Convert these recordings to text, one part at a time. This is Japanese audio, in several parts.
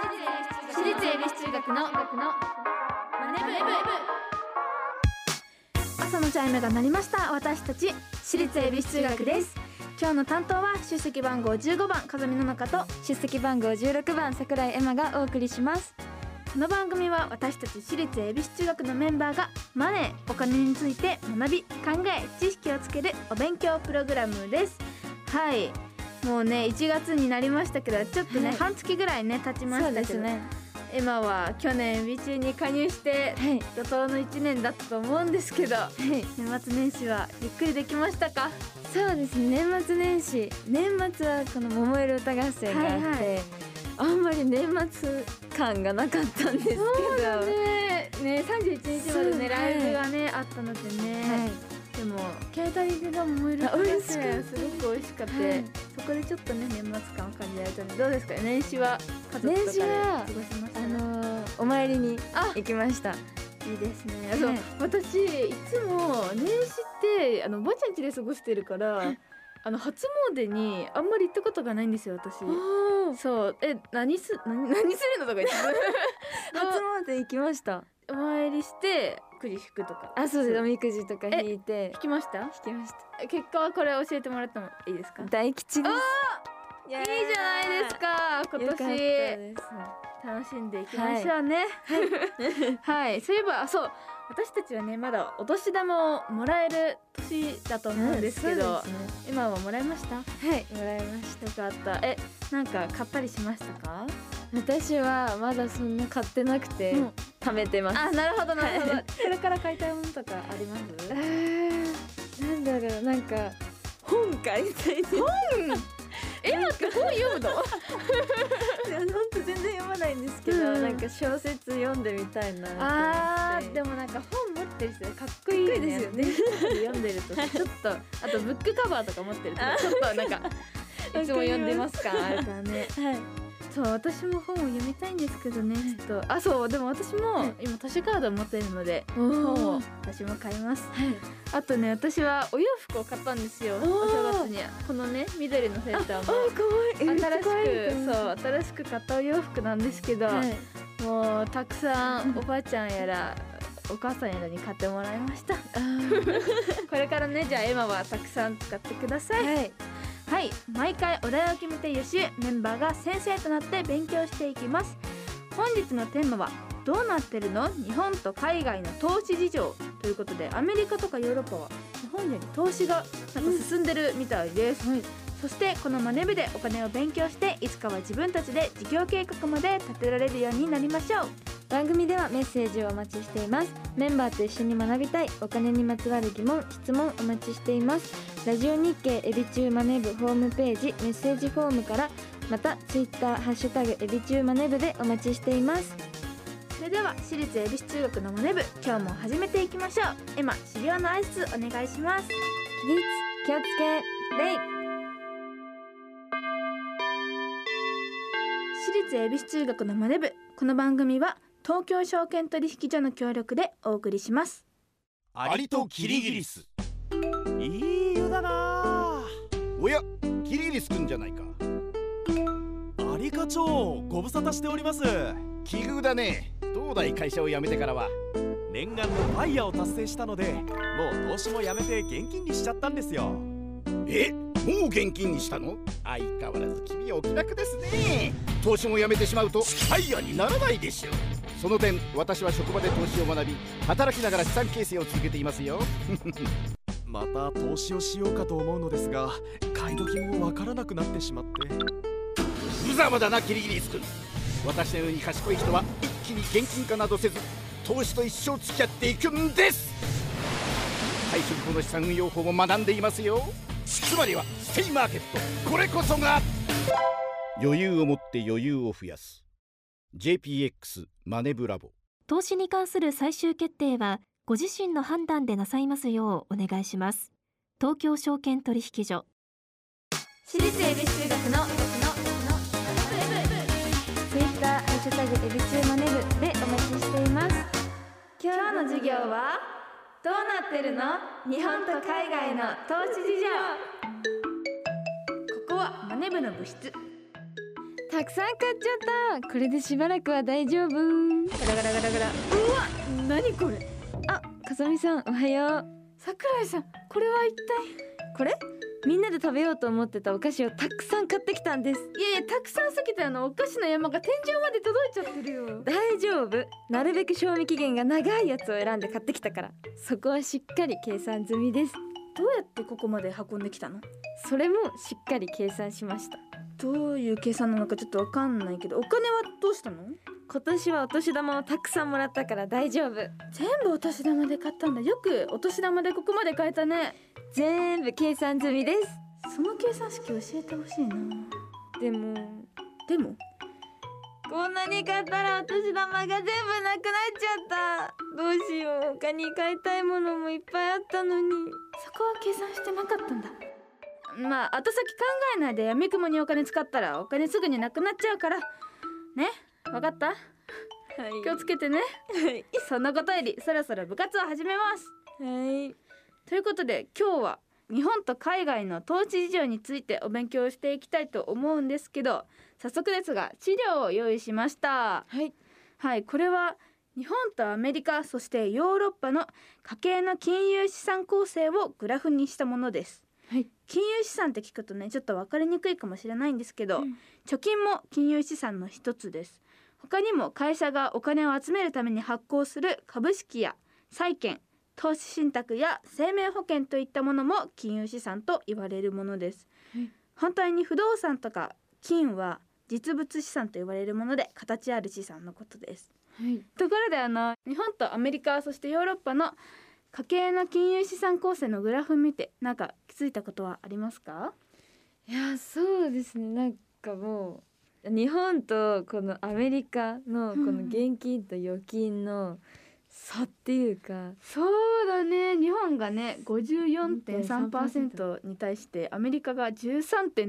私立恵比寿中学の学のマネブ朝のチャイムが鳴りました。私たち私立恵比寿中学です。今日の担当は出席番号15番風見の中と出席番号16番桜井エマがお送りします。この番組は私たち私立恵比寿中学のメンバーがマネーお金について学び考え知識をつけるお勉強プログラムです。はい。もうね1月になりましたけどちょっとね、はい。半月ぐらいね経ちましたけど、ね。エマは去年美中に加入してはい。怒涛の1年だったと思うんですけどはい。年末年始はゆっくりできましたか？そうですね。年末年始。年末はこの桃色歌合戦があって、はいはい。あんまり年末感がなかったんですけど。ね。ね31日までそうね。ライブがねあったのでね、はいでもケータリングが燃えるあ美味しかったすごく美味しかった、はい。そこでちょっとね年末感を感じられたのでどうですか年始は家族とかで過ごしました？あのーお参りにあ行きました。いいですね、はいそう私いつも年始ってあのおばあちゃん家で過ごしてるから あの初詣にあんまり行ったことがないんですよ私。そう。え何す何何するのとか言って。初詣行きましたお参りしてくじ引くとか。あそうです。おみくじとか引いて。引きました？引きまし結果はこれ教えてもらってもいいですか？た大吉です。いやいいじゃないですか今年。楽しんでいきましょうね。はい、そういえばあそう。私たちはねまだお年玉をもらえる年だと思うんですけど、そうですね。今はもらいました？はい。もらいました。よかった。えなんか買ったりしましたか？私はまだそんな買ってなくて。うん貯めてます。あなるほどなるほど、はい これから買いたいものとかあります？えーなんだろうなんか本買いたいです。え待って本読むの？いや本当全然読まないんですけど、うん。なんか小説読んでみたいなあーでもなんか本持ってる人かっこいいよね。かっこいいですよね。読んでるとちょっとあとブックカバーとか持ってるとちょっとなんかいつも読んでます感あるからね。はいそう私も本を読みたいんですけどねちょっと。あそうでも私も今図書カードを持ってるので本をは私も買います。い。あとね私はお洋服を買ったんですよお正月に。このね緑のセータあーも新しくうそう新しく買ったお洋服なんですけど、はい。もうたくさんおばあちゃんやらお母さんやらに買ってもらいました。これからねじゃあエマはたくさん使ってください。はいはい毎回お題を決めて予習メンバーが先生となって勉強していきます。本日のテーマはどうなってるの？日本と海外の投資事情ということでアメリカとかヨーロッパは日本より投資がなんか進んでるみたいです、はい。そしてこのマネ部でお金を勉強していつかは自分たちで事業計画まで立てられるようになりましょう番組ではメッセージをお待ちしています。メンバーと一緒に学びたいお金にまつわる疑問質問お待ちしています。ラジオ日経エビチューマネブホームページメッセージフォームからまたツイッターハッシュタグエビチューマネブでお待ちしています。それでは私立恵比寿中学のマネ部今日も始めていきましょう。エマ修行の挨拶お願いします。起立気をつけレイ。私立恵比寿中学のマネ部この番組は東京証券取引所の協力でお送りします。アリとキリギリス。いい湯だな。おやキリギリスくんじゃないか。アリ課長ご無沙汰しております。奇遇だね。東大会社を辞めてからは。念願のファイヤーを達成したのでもう投資もやめて現金にしちゃったんですよ。えもう現金にしたの？相変わらず君はお気楽ですね。投資も辞めてしまうとファイヤーにならないでしょ。うその点私は職場で投資を学び働きながら資産形成を続けていますよ。また投資をしようかと思うのですが買い時もわからなくなってしまって。無様だなキリギリスくん私のように賢い人は一気に現金化などせず投資と一生付き合っていくんです。退職後の資産運用法も学んでいますよ。つまりはステイマーケット。これこそが。余裕を持って余裕を増やす。JPX マネブラボ。投資に関する最終決定はご自身の判断でなさいますようお願いします。東京証券取引所。私立恵比寿中学のツイッターハッシュタグエビチューマネブでお待ちしています。今日の授業はどうなってるの？日本と海外の投資事情。ここはマネ部の部室たくさん買っちゃった。これでしばらくは大丈夫。ガラガラガラガラ。うわ何これ？あかさみさんおはよう。桜井さんこれは一体？これ？みんなで食べようと思ってたお菓子をたくさん買ってきたんです。いやいやたくさんすぎてあのお菓子の山が天井まで届いちゃってるよ。大丈夫。なるべく賞味期限が長いやつを選んで買ってきたから。そこはしっかり計算済みですどうやってここまで運んできたの？それもしっかり計算しました。どういう計算なのかちょっとわかんないけどお金はどうしたの？今年はお年玉をたくさんもらったから大丈夫。全部お年玉で買ったんだ。よくお年玉でここまで買えたね。全部計算済みです。その計算式教えてほしいな。でもでも？こんなに買ったらお年玉が全部なくなっちゃった。どうしよう。他に買いたいものもいっぱいあったのに。そこは計算してなかったんだ。まあ後先考えないでやみくもにお金使ったらお金すぐになくなっちゃうから。ね？わかった？はい。気をつけてね。はい。そんなことよりそろそろ部活を始めます。はい。ということで今日は日本と海外の統治事情についてお勉強していきたいと思うんですけど早速ですが資料を用意しました。はい。はいこれは日本とアメリカそしてヨーロッパの家計の金融資産構成をグラフにしたものです、はい。金融資産って聞くとねちょっと分かりにくいかもしれないんですけど、うん。貯金も金融資産の一つです。他にも会社がお金を集めるために発行する株式や債券投資信託や生命保険といったものも金融資産と言われるものです、はい。反対に不動産とか金は実物資産と言われるもので形ある資産のことです。はい。ところであの日本とアメリカそしてヨーロッパの家計の金融資産構成のグラフ見てなんか気づいたことはありますか？いやそうですね。なんかもう日本とこのアメリカのこの現金と預金の差っていうか、そうだね。日本がね54.3%に対してアメリカが13.7%って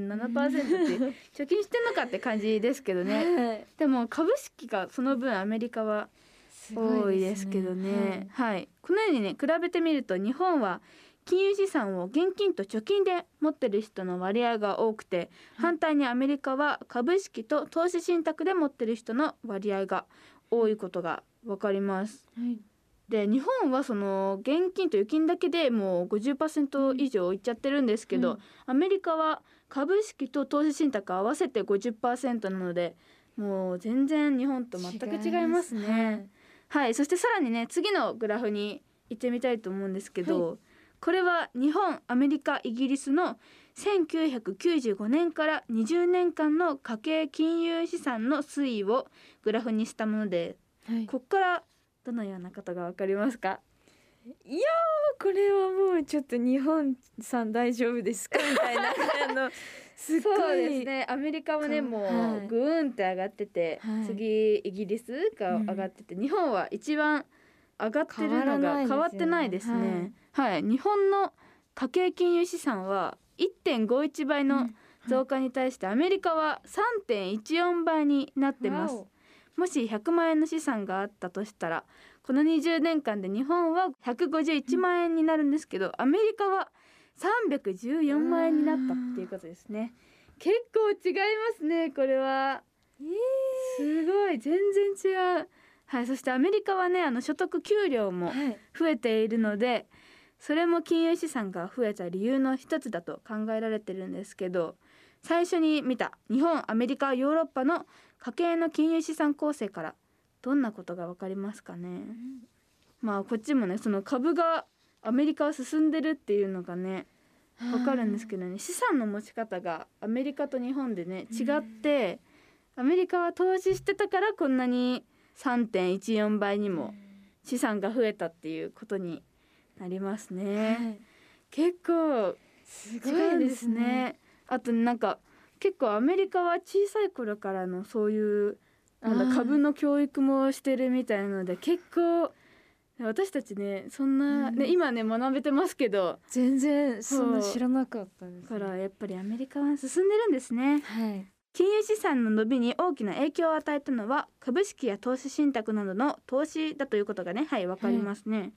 貯金してんのかって感じですけどね。はい。でも株式がその分アメリカはす多いですけどね。はい、このようにね比べてみると日本は金融資産を現金と貯金で持ってる人の割合が多くて反対にアメリカは株式と投資信託で持ってる人の割合が多いことがわかります。はい。で日本はその現金と預金だけでもう50%以上いっちゃってるんですけど、うん。アメリカは株式と投資信託合わせて50%なのでもう全然日本と全く違いますね。はい、そしてさらにね次のグラフに行ってみたいと思うんですけど、これは日本アメリカイギリスの1995年から20年間の家計金融資産の推移をグラフにしたものではい、ここからどのようなことがわかりますか？いやーこれはもうちょっと日本さん大丈夫ですか？みたいな あのすっごい。ですねアメリカはねかもはい。うグーンって上がってて、はい。次イギリスが上がってて、日本は一番上がってるのが変わってないですね。はい、日本の家計金融資産は1.51倍の増加に対してアメリカは3.14倍になってます。もし100万円の資産があったとしたらこの20年間で日本は151万円になるんですけど、アメリカは314万円になったっていうことですね。結構違いますねこれは。すごい。全然違う。はいそしてアメリカはねあの所得給料もはい。増えているのでそれも金融資産が増えた理由の一つだと考えられてるんですけど最初に見た日本アメリカヨーロッパの家計の金融資産構成からどんなことがわかりますかね、まあこっちもねその株がアメリカは進んでるっていうのがねわかるんですけどね。資産の持ち方がアメリカと日本でね違ってアメリカは投資してたからこんなに3.14倍にも資産が増えたっていうことになりますね。はい。結構す違うんですね。あとなんか結構アメリカは小さい頃からのそういうなんだ株の教育もしてるみたいなので結構私たちねそんな、うん。ね今ね学べてますけど。全然そんな知らなかったです、だからやっぱりアメリカは進んでるんですね。はい。金融資産の伸びに大きな影響を与えたのは株式や投資信託などの投資だということがねはいわかりますね、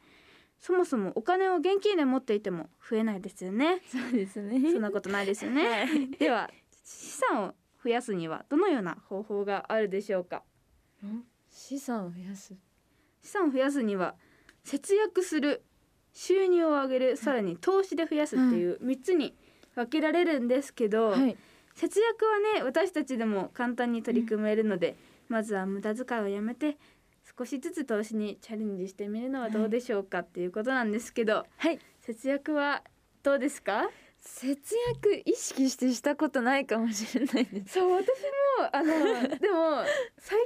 そもそもお金を現金で持っていても増えないですよね。そうですね。そんなことないですよね、では資産を増やすにはどのような方法があるでしょうか？資産を増やす？資産を増やすには節約する収入を上げるさらに投資で増やすっていう3つに分けられるんですけど、はい。節約はね私たちでも簡単に取り組めるので、まずは無駄遣いをやめて少しずつ投資にチャレンジしてみるのはどうでしょうかっていうことなんですけど、はい。節約はどうですか？節約意識してしたことないかもしれないです。そう私もあの でも最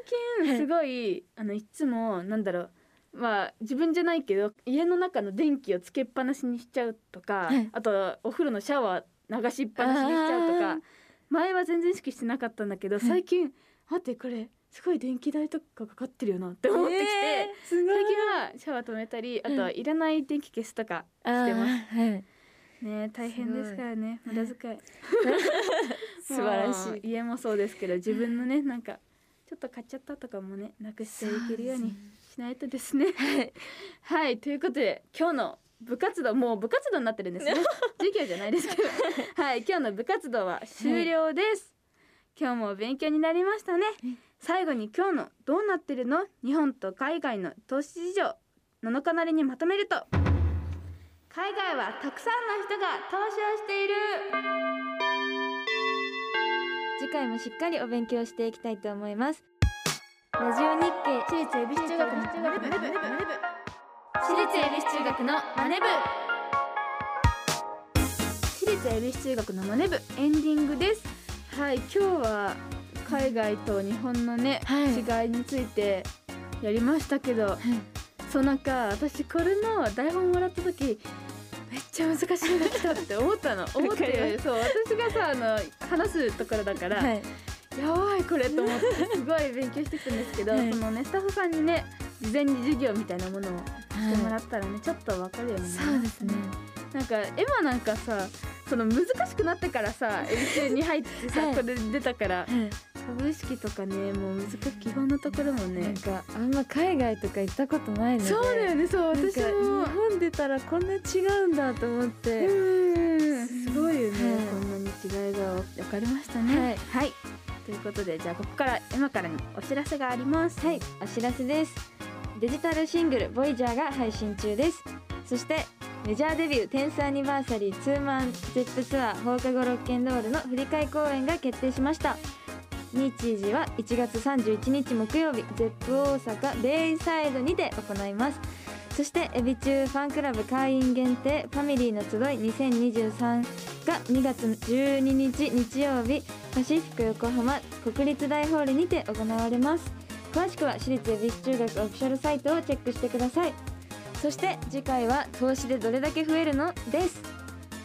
近すごい、あのいつもなんだろうまあ自分じゃないけど家の中の電気をつけっぱなしにしちゃうとか、はい。あとお風呂のシャワー流しっぱなしにしちゃうとあか前は全然意識してなかったんだけどい。最近、待ってこれすごい電気代とかかかってるよなって思ってきて、えーすごい。最近はシャワー止めたりあとはいらない電気消すとかしてます。ね大変ですからね。無駄遣い。素晴らしい。家もそうですけど自分のねなんかちょっと買っちゃったとかもねなくしていけるようにしないとですね。はい。はい。ということで今日の部活動もう部活動になってるんですね。授業じゃないですけど。はい。今日の部活動は終了です、今日も勉強になりましたね最後に今日のどうなってるの？日本と海外の投資事情7日なりにまとめると。海外はたくさんの人が投資をしている。次回もしっかりお勉強していきたいと思います。ラジオ日経私立恵比寿中学のマネ部。私立恵比寿中学のマネ部。私立恵比寿中学のマネ部エンディングです。はい今日は海外と日本のね、はい。違いについてやりましたけど、そうなんか私これの台本もらった時めっちゃ難しいの来たって思ったの。思ってそう私がさあの話すところだから、はい。やばいこれと思ってすごい勉強してきたんですけど、はい。そのねスタッフさんにね事前に授業みたいなものをしてもらったらね、ちょっとわかるようになりまそうですね。なんかエマなんかさその難しくなってからさエビ中に入ってさ、はい。これ出たからはい株式とかねもう難しい基本のところもなんねかあんま海外とか行ったことないので。そうだよねそう私も。日本出たらこんな違うんだと思って、うん。すごいよね、はい。こんなに違いが分かりましたね。はいということでじゃあここからエマからにお知らせがあります。はいお知らせです。デジタルシングル「ボイジャーが配信中です。そしてメジャーデビュー10スアニバーサリーツーマンゼップツアー放課後ロッケンロールの振り替え公演が決定しました日時は1月31日木曜日ゼップ大阪ベイサイドにて行います。そしてエビ中ファンクラブ会員限定ファミリーの集い2023が2月12日日曜日パシフィック横浜国立大ホールにて行われます。詳しくは私立恵比寿中学オフィシャルサイトをチェックしてください。そして次回は投資でどれだけ増えるの？です。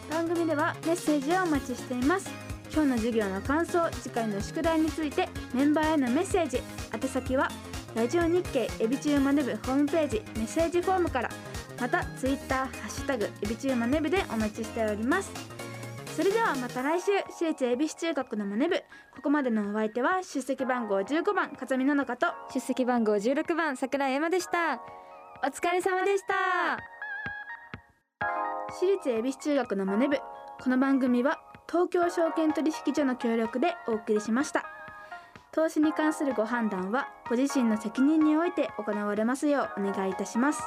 番組ではメッセージをお待ちしています。今日の授業の感想次回の宿題についてメンバーへのメッセージ。宛先はラジオ日経エビチューマネブホームページメッセージフォームから。またツイッターハッシュタグエビチューマネブでお待ちしております。それではまた来週私立恵比寿中学のマネ部。ここまでのお相手は出席番号15番風見ののかと。出席番号16番桜井山でした。お疲れ様でした。私立恵比寿中学のマネ部。この番組は東京証券取引所の協力でお送りしました。投資に関するご判断はご自身の責任において行われますようお願いいたします。